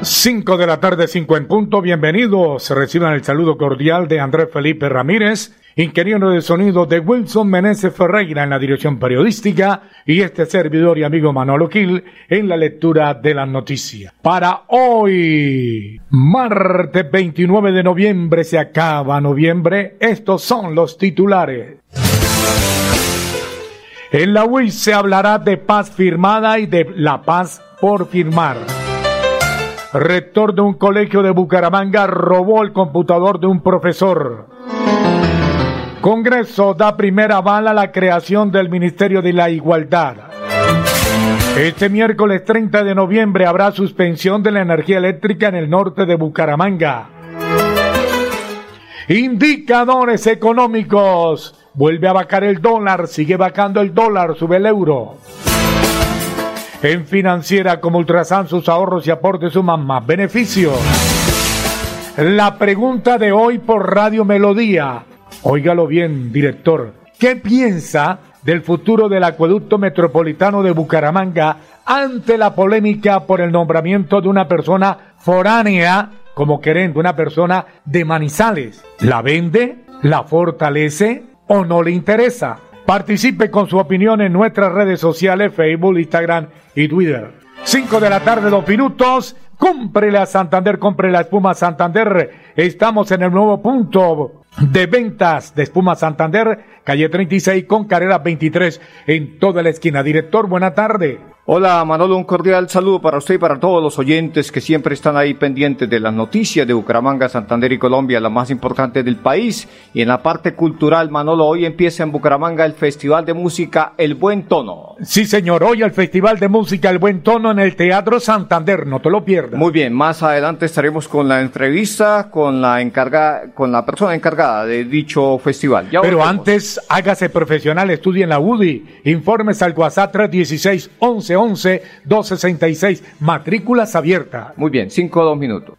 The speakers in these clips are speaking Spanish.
5 de la tarde, 5 en punto. Bienvenidos. Reciban el saludo cordial de Andrés Felipe Ramírez, ingeniero de sonido de Wilson Meneses Ferreira en la dirección periodística y este servidor y amigo Manolo Gil en la lectura de las noticias. Para hoy, martes 29 de noviembre, se acaba noviembre. Estos son los titulares. En la UIS se hablará de paz firmada y de la paz por firmar. Rector de un colegio de Bucaramanga robó el computador de un profesor. Congreso da primera bala a la creación del Ministerio de la Igualdad. Este miércoles 30 de noviembre habrá suspensión de la energía eléctrica en el norte de Bucaramanga. Indicadores económicos. Vuelve a vacar el dólar, sigue vacando el dólar, sube el euro. En financiera como Ultrasan sus ahorros y aportes suman más beneficios. La pregunta de hoy por Radio Melodía. Óigalo bien, director. ¿Qué piensa del futuro del acueducto metropolitano de Bucaramanga ante la polémica por el nombramiento de una persona foránea como querendo, una persona de Manizales? ¿La vende? ¿La fortalece? ¿O no le interesa? Participe con su opinión en nuestras redes sociales, Facebook, Instagram y Twitter. 5 de la tarde, dos minutos. Cómprele a Santander, compre la espuma Santander. Estamos en el nuevo punto de ventas de espuma Santander, calle 36 con carrera 23 en toda la esquina. Director, buena tarde. Hola Manolo, un cordial saludo para usted y para todos los oyentes que siempre están ahí pendientes de las noticias de Bucaramanga, Santander y Colombia, la más importante del país. Y en la parte cultural, Manolo, hoy empieza en Bucaramanga el Festival de Música El Buen Tono. Sí, señor, hoy el Festival de Música El Buen Tono en el Teatro Santander, no te lo pierdas. Muy bien, más adelante estaremos con la entrevista con la encargada, con la persona encargada de dicho festival. Ya Pero antes, hágase profesional, estudie en la UDI, informes al WhatsApp 316 11 11 266 matrículas abiertas. Muy bien, 5 o 2 minutos.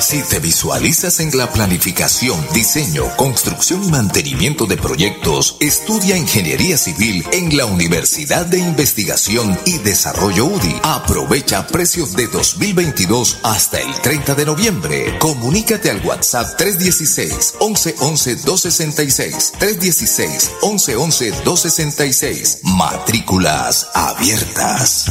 Si te visualizas en la planificación, diseño, construcción y mantenimiento de proyectos, estudia Ingeniería Civil en la Universidad de Investigación y Desarrollo UDI. Aprovecha precios de 2022 hasta el 30 de noviembre. Comunícate al WhatsApp 316 1111 266 316 1111 266. Matrículas abiertas.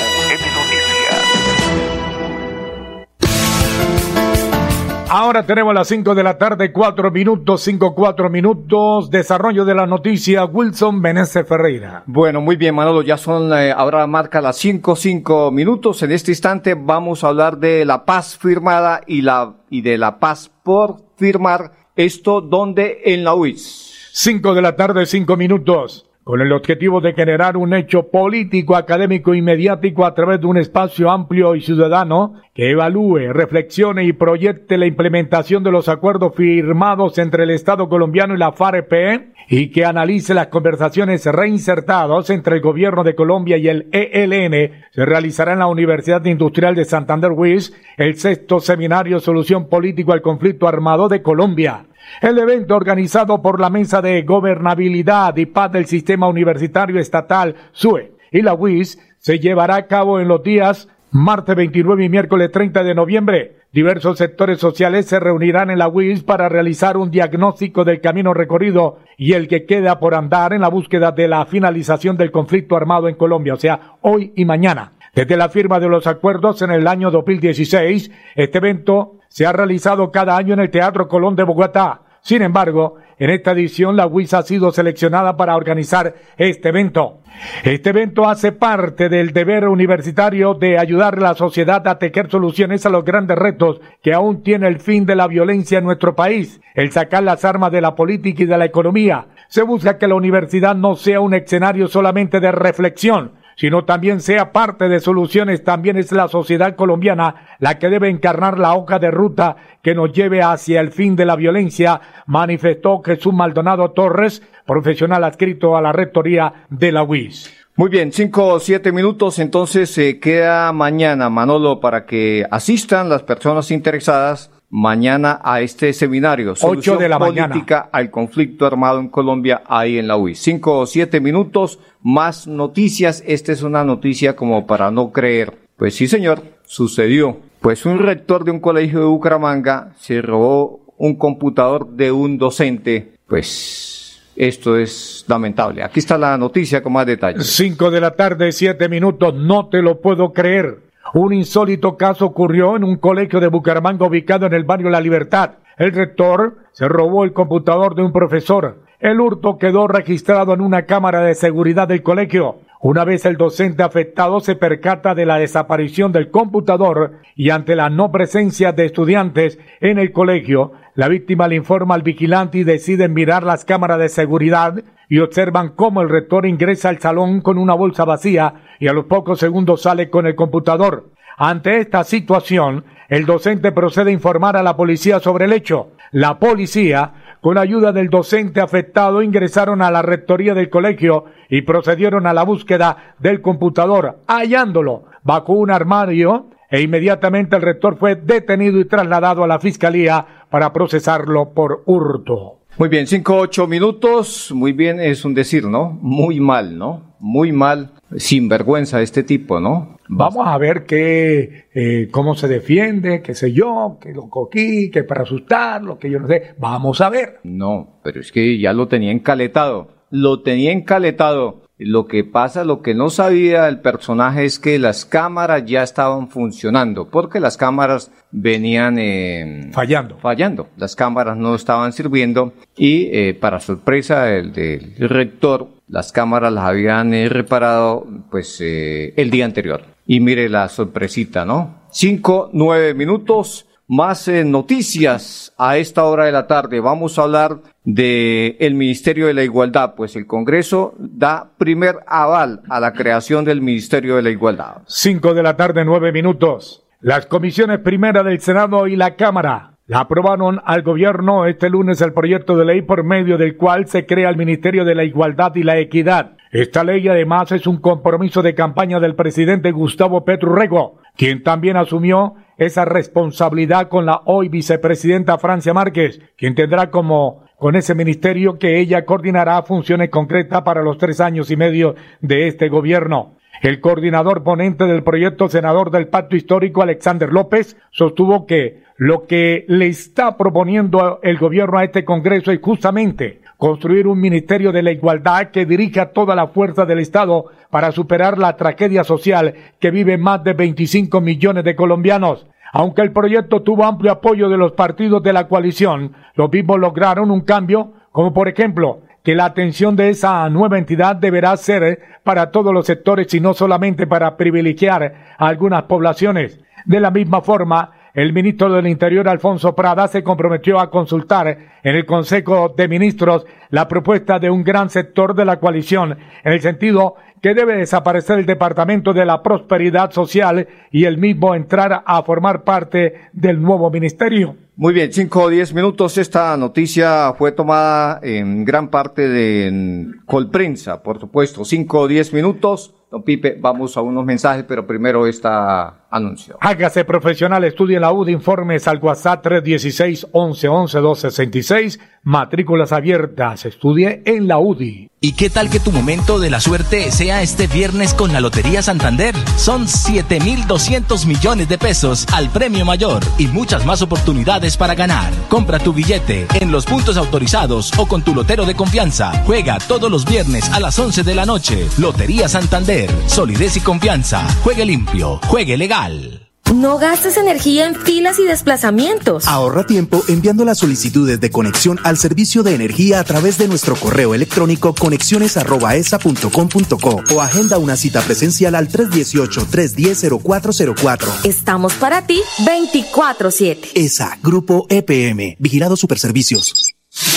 Ahora tenemos las 5 de la tarde, 4 minutos, 5, 4 minutos. Desarrollo de la noticia, Wilson Benesse Ferreira. Bueno, muy bien, Manolo, ya son, eh, ahora marca las 5, 5 minutos. En este instante vamos a hablar de la paz firmada y, la, y de la paz por firmar. Esto donde en la UIS. 5 de la tarde, 5 minutos. Con el objetivo de generar un hecho político, académico y mediático a través de un espacio amplio y ciudadano que evalúe, reflexione y proyecte la implementación de los acuerdos firmados entre el Estado colombiano y la FAREP y que analice las conversaciones reinsertadas entre el gobierno de Colombia y el ELN, se realizará en la Universidad Industrial de Santander WIS el sexto seminario Solución Político al Conflicto Armado de Colombia. El evento organizado por la Mesa de Gobernabilidad y Paz del Sistema Universitario Estatal, SUE, y la UIS, se llevará a cabo en los días martes 29 y miércoles 30 de noviembre. Diversos sectores sociales se reunirán en la UIS para realizar un diagnóstico del camino recorrido y el que queda por andar en la búsqueda de la finalización del conflicto armado en Colombia, o sea, hoy y mañana. Desde la firma de los acuerdos en el año 2016, este evento se ha realizado cada año en el Teatro Colón de Bogotá. Sin embargo, en esta edición la UIS ha sido seleccionada para organizar este evento. Este evento hace parte del deber universitario de ayudar a la sociedad a tejer soluciones a los grandes retos que aún tiene el fin de la violencia en nuestro país, el sacar las armas de la política y de la economía. Se busca que la universidad no sea un escenario solamente de reflexión, sino también sea parte de soluciones, también es la sociedad colombiana la que debe encarnar la hoja de ruta que nos lleve hacia el fin de la violencia, manifestó Jesús Maldonado Torres, profesional adscrito a la rectoría de la UIS. Muy bien, cinco o siete minutos, entonces se queda mañana, Manolo, para que asistan las personas interesadas mañana a este seminario. Ocho de la política mañana. al conflicto armado en Colombia, ahí en la UIS. Cinco o siete minutos, más noticias. Esta es una noticia como para no creer. Pues sí, señor, sucedió. Pues un rector de un colegio de Bucaramanga se robó un computador de un docente. Pues esto es lamentable. Aquí está la noticia con más detalles. Cinco de la tarde, siete minutos, no te lo puedo creer. Un insólito caso ocurrió en un colegio de Bucaramanga ubicado en el barrio La Libertad. El rector se robó el computador de un profesor. El hurto quedó registrado en una cámara de seguridad del colegio. Una vez el docente afectado se percata de la desaparición del computador y ante la no presencia de estudiantes en el colegio, la víctima le informa al vigilante y deciden mirar las cámaras de seguridad y observan cómo el rector ingresa al salón con una bolsa vacía y a los pocos segundos sale con el computador. Ante esta situación, el docente procede a informar a la policía sobre el hecho. La policía, con ayuda del docente afectado, ingresaron a la rectoría del colegio y procedieron a la búsqueda del computador, hallándolo bajo un armario e inmediatamente el rector fue detenido y trasladado a la fiscalía para procesarlo por hurto. Muy bien, cinco, ocho minutos. Muy bien, es un decir, ¿no? Muy mal, ¿no? Muy mal, sin vergüenza este tipo, ¿no? Vamos a ver qué, eh, cómo se defiende, qué sé yo, que lo coquí, que para asustarlo, que yo no sé. Vamos a ver. No, pero es que ya lo tenía encaletado. Lo tenía encaletado. Lo que pasa, lo que no sabía el personaje es que las cámaras ya estaban funcionando, porque las cámaras venían eh, Fallando. fallando. Las cámaras no estaban sirviendo y eh, para sorpresa del, del rector, las cámaras las habían eh, reparado pues eh, el día anterior. Y mire la sorpresita, ¿no? Cinco, nueve minutos. Más eh, noticias a esta hora de la tarde. Vamos a hablar de el Ministerio de la Igualdad, pues el Congreso da primer aval a la creación del Ministerio de la Igualdad. Cinco de la tarde, nueve minutos. Las comisiones primera del Senado y la Cámara la aprobaron al gobierno este lunes el proyecto de ley por medio del cual se crea el Ministerio de la Igualdad y la Equidad. Esta ley además es un compromiso de campaña del presidente Gustavo Petro Rego, quien también asumió esa responsabilidad con la hoy vicepresidenta Francia Márquez, quien tendrá como con ese ministerio que ella coordinará funciones concretas para los tres años y medio de este gobierno. El coordinador ponente del proyecto, senador del Pacto Histórico, Alexander López, sostuvo que lo que le está proponiendo el gobierno a este Congreso es justamente construir un Ministerio de la Igualdad que dirija toda la fuerza del Estado para superar la tragedia social que viven más de 25 millones de colombianos. Aunque el proyecto tuvo amplio apoyo de los partidos de la coalición, los mismos lograron un cambio, como por ejemplo, que la atención de esa nueva entidad deberá ser para todos los sectores y no solamente para privilegiar a algunas poblaciones. De la misma forma, el ministro del Interior, Alfonso Prada, se comprometió a consultar en el Consejo de Ministros la propuesta de un gran sector de la coalición, en el sentido que debe desaparecer el Departamento de la Prosperidad Social y el mismo entrar a formar parte del nuevo ministerio. Muy bien, cinco o diez minutos. Esta noticia fue tomada en gran parte de Colprensa, por supuesto. Cinco o diez minutos. Don Pipe, vamos a unos mensajes, pero primero esta anuncio. Hágase profesional, estudie en la UD, informes al WhatsApp 316 11 11 266, matrículas abiertas, estudie en la UDI. ¿Y qué tal que tu momento de la suerte sea este viernes con la Lotería Santander? Son 7.200 millones de pesos al premio mayor y muchas más oportunidades para ganar. Compra tu billete en los puntos autorizados o con tu lotero de confianza. Juega todos los viernes a las 11 de la noche. Lotería Santander, solidez y confianza. Juegue limpio, juegue legal. No gastes energía en filas y desplazamientos. Ahorra tiempo enviando las solicitudes de conexión al servicio de energía a través de nuestro correo electrónico conexiones@esa.com.co o agenda una cita presencial al 318-310-0404. Estamos para ti 24/7. ESA, Grupo EPM, Vigilado Superservicios.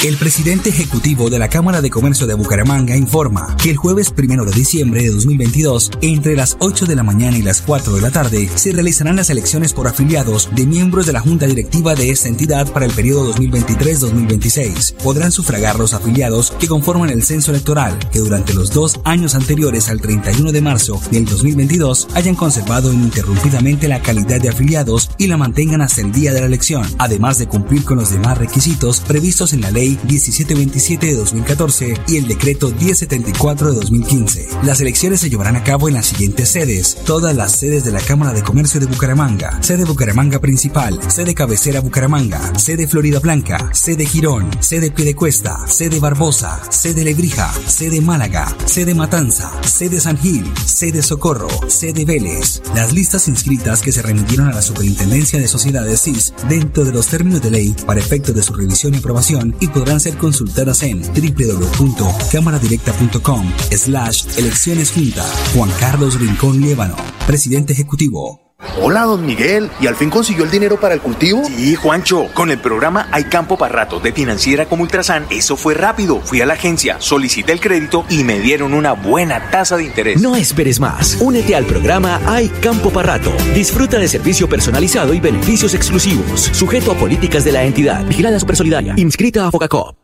El presidente ejecutivo de la Cámara de Comercio de Bucaramanga informa que el jueves primero de diciembre de 2022, entre las 8 de la mañana y las 4 de la tarde, se realizarán las elecciones por afiliados de miembros de la Junta Directiva de esta entidad para el periodo 2023-2026. Podrán sufragar los afiliados que conforman el censo electoral, que durante los dos años anteriores al 31 de marzo del 2022 hayan conservado ininterrumpidamente la calidad de afiliados y la mantengan hasta el día de la elección, además de cumplir con los demás requisitos previstos en la Ley 1727 de 2014 y el Decreto 1074 de 2015. Las elecciones se llevarán a cabo en las siguientes sedes, todas las sedes de la Cámara de Comercio de Bucaramanga, sede Bucaramanga Principal, sede Cabecera Bucaramanga, sede Florida Blanca, sede Girón, sede Piedecuesta, sede Barbosa, sede Lebrija, sede Málaga, sede Matanza, sede San Gil, sede Socorro, sede Vélez. Las listas inscritas que se remitieron a la Superintendencia de Sociedades CIS dentro de los términos de ley para efecto de su revisión y aprobación y podrán ser consultadas en www.cámaradirecta.com slash elecciones junta. Juan Carlos Rincón Liébano, presidente ejecutivo. Hola, don Miguel. ¿Y al fin consiguió el dinero para el cultivo? Sí, Juancho. Con el programa Hay Campo para Rato de Financiera como Ultrasan, eso fue rápido. Fui a la agencia, solicité el crédito y me dieron una buena tasa de interés. No esperes más. Únete al programa Hay Campo para Rato. Disfruta de servicio personalizado y beneficios exclusivos. Sujeto a políticas de la entidad. Vigilada Supersolidaria. Inscrita a Focacop.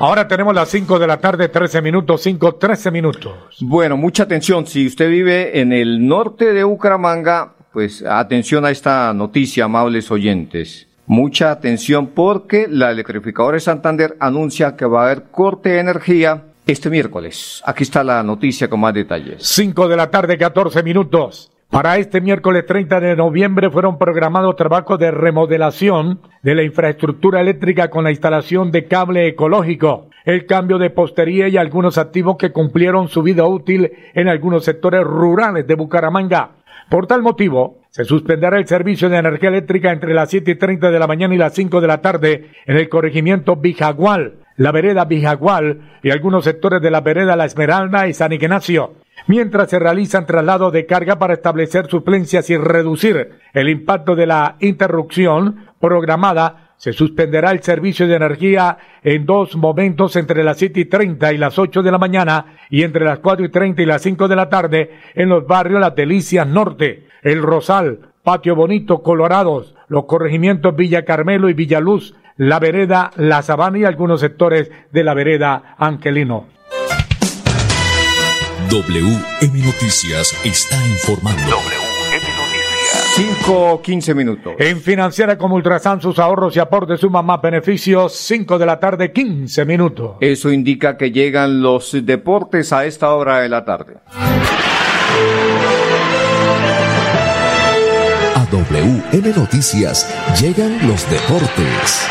Ahora tenemos las 5 de la tarde, 13 minutos, 5, 13 minutos. Bueno, mucha atención. Si usted vive en el norte de Bucaramanga, pues atención a esta noticia, amables oyentes. Mucha atención porque la electrificadora de Santander anuncia que va a haber corte de energía este miércoles. Aquí está la noticia con más detalles. 5 de la tarde, 14 minutos. Para este miércoles 30 de noviembre fueron programados trabajos de remodelación de la infraestructura eléctrica con la instalación de cable ecológico, el cambio de postería y algunos activos que cumplieron su vida útil en algunos sectores rurales de Bucaramanga. Por tal motivo, se suspenderá el servicio de energía eléctrica entre las 7 y 30 de la mañana y las 5 de la tarde en el corregimiento Bijagual, la vereda Bijagual y algunos sectores de la vereda La Esmeralda y San Ignacio mientras se realizan traslados de carga para establecer suplencias y reducir el impacto de la interrupción programada, se suspenderá el servicio de energía en dos momentos entre las 7 y 30 y las 8 de la mañana y entre las 4 y 30 y las 5 de la tarde en los barrios Las Delicias Norte, El Rosal, Patio Bonito, Colorados, los corregimientos Villa Carmelo y Villaluz, la vereda La Sabana y algunos sectores de la vereda Angelino. WM Noticias está informando. WM Noticias. 5, 15 minutos. En Financiera como Ultrasan, sus ahorros y aportes suman más beneficios. 5 de la tarde, 15 minutos. Eso indica que llegan los deportes a esta hora de la tarde. A WM Noticias llegan los deportes.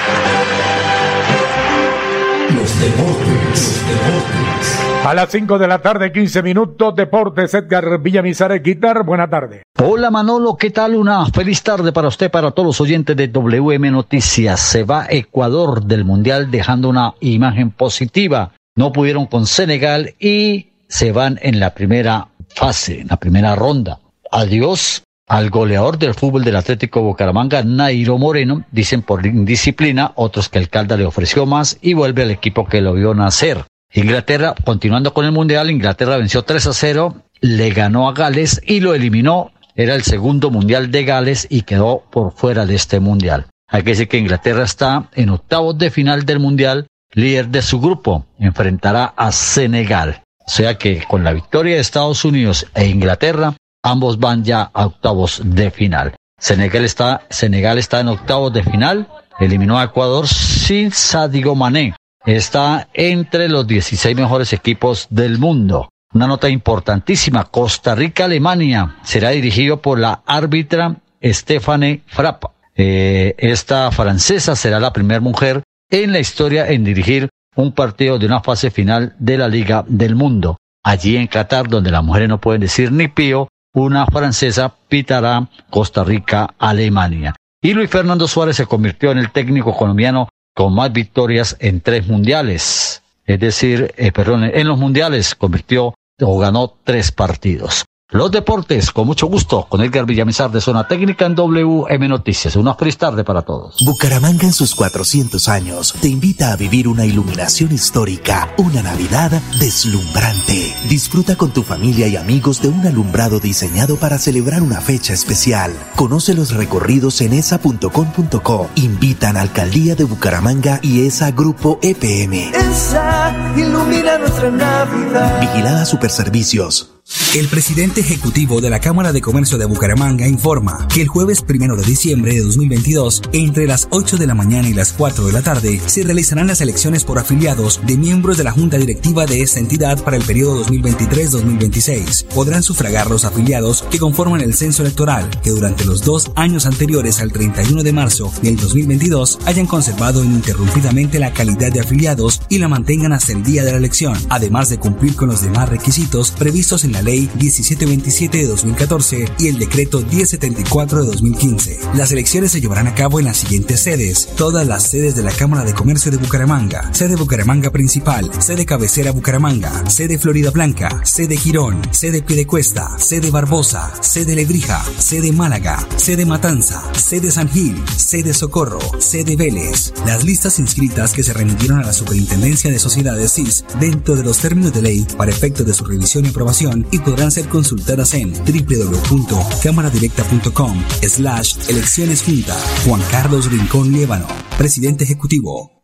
Los deportes, deportes. A las 5 de la tarde, 15 minutos, Deportes Edgar Villamizar Guitar. Buena tarde. Hola Manolo, ¿qué tal? Una feliz tarde para usted, para todos los oyentes de WM Noticias. Se va Ecuador del Mundial dejando una imagen positiva. No pudieron con Senegal y se van en la primera fase, en la primera ronda. Adiós al goleador del fútbol del Atlético Bucaramanga, Nairo Moreno, dicen por indisciplina, otros que el Calda le ofreció más y vuelve al equipo que lo vio nacer. Inglaterra, continuando con el Mundial, Inglaterra venció 3 a 0, le ganó a Gales y lo eliminó. Era el segundo Mundial de Gales y quedó por fuera de este Mundial. Hay que decir que Inglaterra está en octavos de final del Mundial, líder de su grupo, enfrentará a Senegal. O sea que con la victoria de Estados Unidos e Inglaterra, ambos van ya a octavos de final. Senegal está, Senegal está en octavos de final, eliminó a Ecuador sin Sadio Mané. Está entre los 16 mejores equipos del mundo. Una nota importantísima, Costa Rica-Alemania será dirigido por la árbitra Stephanie Frapp. Eh, esta francesa será la primera mujer en la historia en dirigir un partido de una fase final de la Liga del Mundo. Allí en Qatar, donde las mujeres no pueden decir ni pío, una francesa pitará Costa Rica-Alemania. Y Luis Fernando Suárez se convirtió en el técnico colombiano con más victorias en tres mundiales. Es decir, eh, perdón, en los mundiales convirtió o ganó tres partidos. Los deportes, con mucho gusto, con Edgar Villamizar de Zona Técnica en WM Noticias. Una feliz tarde para todos. Bucaramanga en sus 400 años te invita a vivir una iluminación histórica, una Navidad deslumbrante. Disfruta con tu familia y amigos de un alumbrado diseñado para celebrar una fecha especial. Conoce los recorridos en esa.com.co. Invitan a Alcaldía de Bucaramanga y ESA Grupo EPM. Esa ilumina nuestra Navidad. Vigilada Superservicios. El presidente ejecutivo de la Cámara de Comercio de Bucaramanga informa que el jueves primero de diciembre de 2022, entre las 8 de la mañana y las 4 de la tarde, se realizarán las elecciones por afiliados de miembros de la Junta Directiva de esta entidad para el periodo 2023-2026. Podrán sufragar los afiliados que conforman el censo electoral, que durante los dos años anteriores al 31 de marzo del 2022 hayan conservado ininterrumpidamente la calidad de afiliados y la mantengan hasta el día de la elección, además de cumplir con los demás requisitos previstos en la Ley 1727 de 2014 y el Decreto 1074 de 2015. Las elecciones se llevarán a cabo en las siguientes sedes, todas las sedes de la Cámara de Comercio de Bucaramanga, sede Bucaramanga Principal, sede Cabecera Bucaramanga, sede Florida Blanca, sede Girón, sede Piedecuesta, sede Barbosa, sede Lebrija, sede Málaga, sede Matanza, sede San Gil, sede Socorro, sede Vélez. Las listas inscritas que se remitieron a la Superintendencia de Sociedades CIS dentro de los términos de ley para efecto de su revisión y aprobación y podrán ser consultadas en www.cámaradirecta.com slash elecciones junta. Juan Carlos Rincón Líbano, presidente ejecutivo.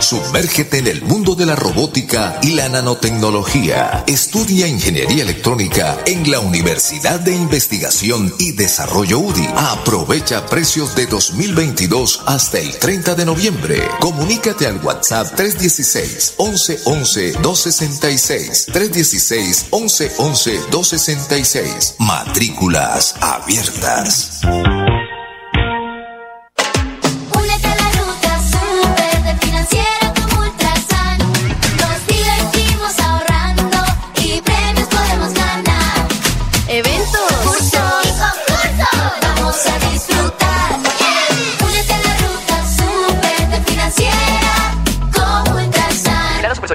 Sumérgete en el mundo de la robótica y la nanotecnología. Estudia ingeniería electrónica en la Universidad de Investigación y Desarrollo UDI. Aprovecha precios de 2022 hasta el 30 de noviembre. Comunícate al WhatsApp 316 1111 266 316 1111 266. Matrículas abiertas.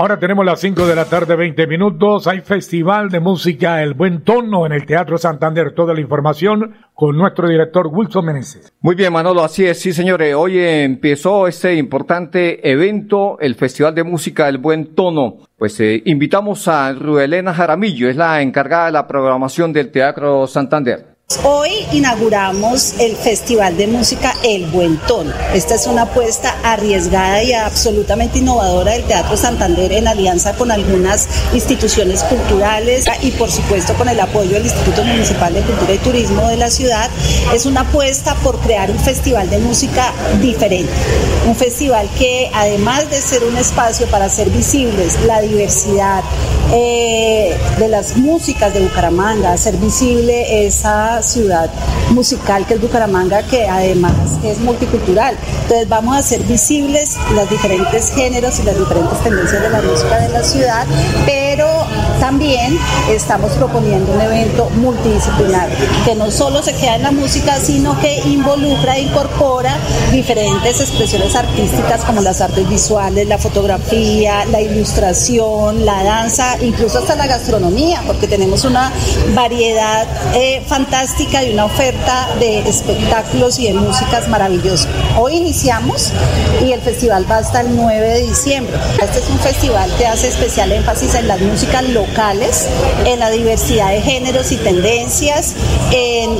Ahora tenemos las 5 de la tarde, 20 minutos. Hay Festival de Música El Buen Tono en el Teatro Santander. Toda la información con nuestro director Wilson Meneses. Muy bien, Manolo, así es, sí, señores. Hoy empezó este importante evento, el Festival de Música El Buen Tono. Pues eh, invitamos a Ruelena Jaramillo, es la encargada de la programación del Teatro Santander. Hoy inauguramos el Festival de Música El Buen Tono. Esta es una apuesta arriesgada y absolutamente innovadora del Teatro Santander en alianza con algunas instituciones culturales y por supuesto con el apoyo del Instituto Municipal de Cultura y Turismo de la ciudad. Es una apuesta por crear un festival de música diferente. Un festival que además de ser un espacio para hacer visibles la diversidad eh, de las músicas de Bucaramanga, hacer visible esa ciudad musical que es Bucaramanga, que además es multicultural. Entonces vamos a hacer visibles los diferentes géneros y las diferentes tendencias de la música de la ciudad, pero también estamos proponiendo un evento multidisciplinar, que no solo se queda en la música, sino que involucra e incorpora diferentes expresiones artísticas como las artes visuales, la fotografía, la ilustración, la danza, incluso hasta la gastronomía, porque tenemos una variedad eh, fantástica y una oferta de espectáculos y de músicas maravillosa. Hoy iniciamos y el festival va hasta el 9 de diciembre. Este es un festival que hace especial énfasis en las músicas locales, en la diversidad de géneros y tendencias, en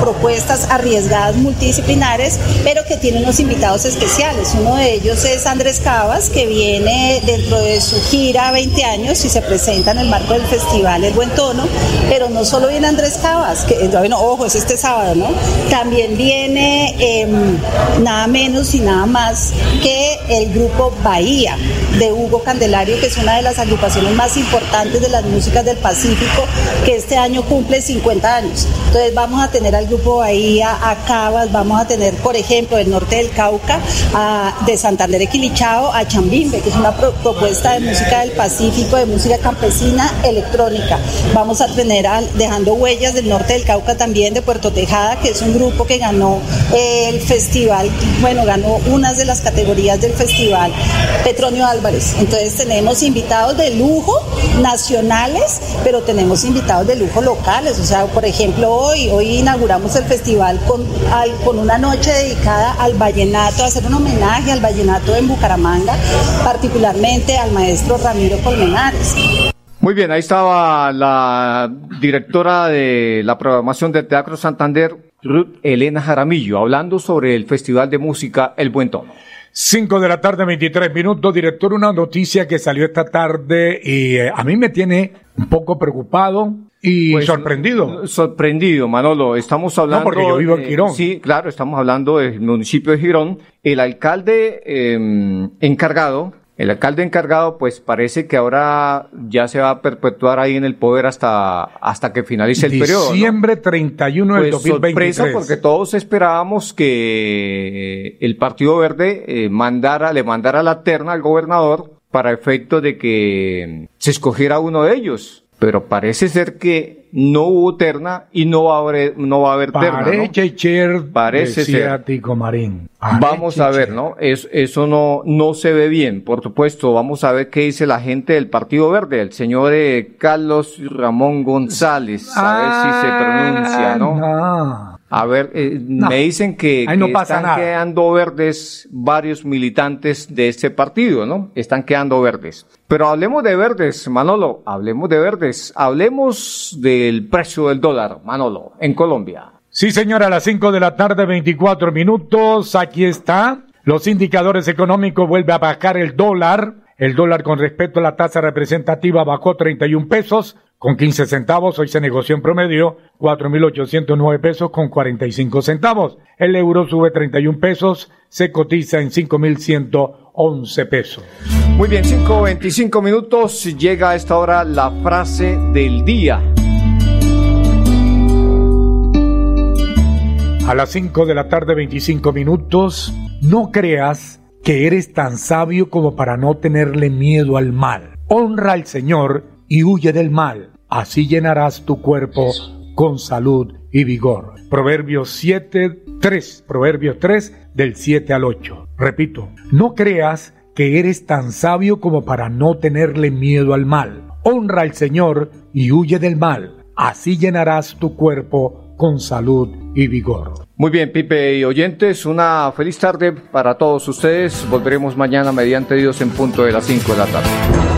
propuestas arriesgadas multidisciplinares, pero que tiene unos invitados especiales. Uno de ellos es Andrés Cabas, que viene dentro de su gira 20 años y se presenta en el marco del festival El Buen Tono, pero no solo viene Andrés Cabas, que bueno, ojo, es este sábado, ¿no? También viene em, nada menos y nada más que el grupo Bahía de Hugo Candelario, que es una de las agrupaciones más importantes de las músicas del Pacífico, que este año cumple 50 años. Entonces vamos a tener al grupo Bahía, a Cabas, vamos a tener, por ejemplo, del norte del Cauca, de Santander Equilichao, a Chambimbe, que es una propuesta de música del Pacífico, de música campesina electrónica. Vamos a tener Dejando Huellas del norte del Cauca también de Puerto Tejada, que es un grupo que ganó el festival, bueno, ganó unas de las categorías del festival, Petronio Entonces tenemos invitados de lujo nacionales, pero tenemos invitados de lujo locales. O sea, por ejemplo, hoy, hoy inauguramos el festival con, con una noche dedicada al vallenato, a hacer un homenaje al vallenato en Bucaramanga, particularmente al maestro Ramiro Colmenares. Muy bien, ahí estaba la directora de la programación del Teatro Santander, Elena Jaramillo, hablando sobre el Festival de Música El Buen Tono. 5 de la tarde, 23 minutos. Director, una noticia que salió esta tarde y eh, a mí me tiene un poco preocupado y Pues, sorprendido. Sorprendido, Manolo. Estamos hablando. porque yo vivo en eh, Girón. sí, claro, estamos hablando del municipio de Girón. El alcalde eh, encargado, el alcalde encargado, pues parece que ahora ya se va a perpetuar ahí en el poder hasta, hasta que finalice el periodo. ¿no? Diciembre 31 del Pues 2023. sorpresa porque todos esperábamos que el Partido Verde eh, mandara, le mandara la terna al gobernador para efecto de que se escogiera uno de ellos. Pero parece ser que no hubo terna y no va a haber, no va a haber terna. ¿no? Parece ser, Parece decía ser. Tico Marín. Vamos a ver, ¿no? Es- eso no, no se ve bien. Por supuesto, vamos a ver qué dice la gente del Partido Verde, el señor eh, Carlos Ramón González, a ver si se pronuncia, ¿no? Ah, A ver, eh, No. me dicen que, Ahí no que pasa están nada. quedando verdes varios militantes de este partido, ¿no? Están quedando verdes. Pero hablemos de verdes, Manolo, hablemos de verdes, hablemos del precio del dólar, Manolo, en Colombia. Sí, señora, a las 5 de la tarde, 24 minutos. Aquí está. Los indicadores económicos vuelve a bajar el dólar. El dólar con respecto a la tasa representativa bajó 31 pesos con 15 centavos. Hoy se negoció en promedio 4.809 pesos con 45 centavos. El euro sube 31 pesos, se cotiza en 5.111 pesos. Muy bien, 5.25 minutos, llega a esta hora la frase del día. A las 5 de la tarde, 25 minutos, no creas que eres tan sabio como para no tenerle miedo al mal. Honra al Señor y huye del mal. Así llenarás tu cuerpo con salud y vigor. Proverbios 7, 3. Proverbios 3 del 7 al 8. Repito, no creas que eres tan sabio como para no tenerle miedo al mal. Honra al Señor y huye del mal. Así llenarás tu cuerpo con salud y vigor. Muy bien, Pipe y oyentes, una feliz tarde para todos ustedes. Volveremos mañana mediante Dios en punto de las 5 de la tarde.